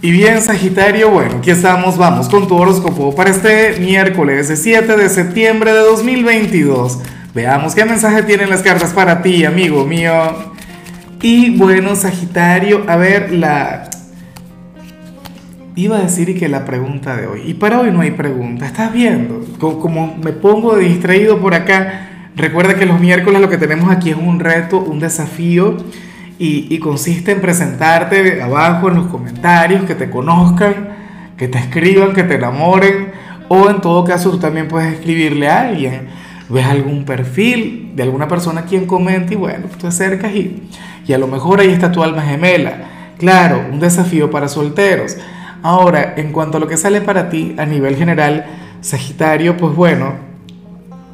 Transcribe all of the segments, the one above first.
Y bien, Sagitario, bueno, aquí estamos, vamos con tu horóscopo para este miércoles 7 de septiembre de 2022. Veamos qué mensaje tienen las cartas para ti, amigo mío. Y bueno, Sagitario, a ver, la... Iba a decir que la pregunta de hoy, y para hoy no hay pregunta, ¿estás viendo? Como me pongo distraído por acá, recuerda que los miércoles lo que tenemos aquí es un reto, un desafío y, consiste en presentarte abajo en los comentarios, que te conozcan, que te escriban, que te enamoren, o en todo caso tú también puedes escribirle a alguien. Ves algún perfil de alguna persona quien comenta y bueno, te acercas y, y a lo mejor ahí está tu alma gemela. Claro, un desafío para solteros. Ahora, en cuanto a lo que sale para ti a nivel general, Sagitario, pues bueno,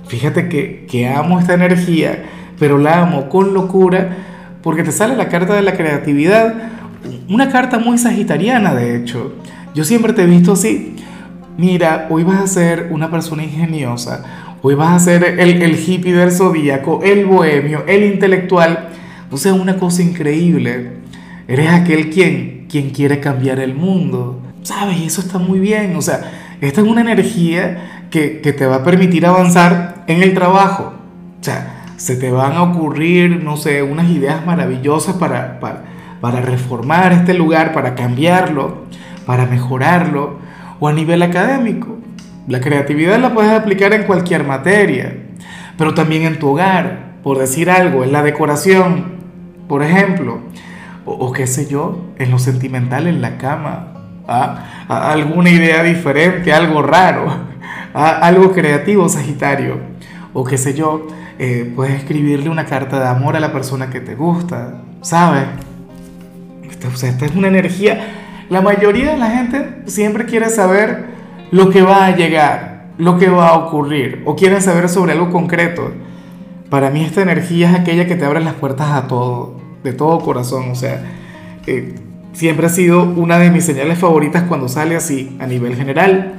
fíjate que, que amo esta energía, pero la amo con locura porque te sale la carta de la creatividad, una carta muy sagitariana de hecho. Yo siempre te he visto así. Mira, hoy vas a ser una persona ingeniosa, hoy vas a ser el, el hippie del zodíaco, el bohemio, el intelectual. O sea, una cosa increíble. Eres aquel quien, quien quiere cambiar el mundo. ¿Sabes? Eso está muy bien. O sea, esta es una energía que, que te va a permitir avanzar en el trabajo. O sea, se te van a ocurrir, no sé, unas ideas maravillosas para, para, reformar este lugar, para cambiarlo, para mejorarlo, o a nivel académico. La creatividad la puedes aplicar en cualquier materia, pero también en tu hogar, por decir algo, en la decoración, por ejemplo, o, qué sé yo, en lo sentimental, en la cama, ¿ah? alguna idea diferente, algo raro, ¿ah? algo creativo, Sagitario, o qué sé yo, eh, puedes escribirle una carta de amor a la persona que te gusta, ¿sabes? o sea, esta es una energía. La mayoría de la gente siempre quiere saber lo que va a llegar, lo que va a ocurrir, o quieren saber sobre algo concreto. Para mí esta energía es aquella que te abre las puertas a todo, de todo corazón. O sea, eh, siempre ha sido una de mis señales favoritas cuando sale así, a nivel general.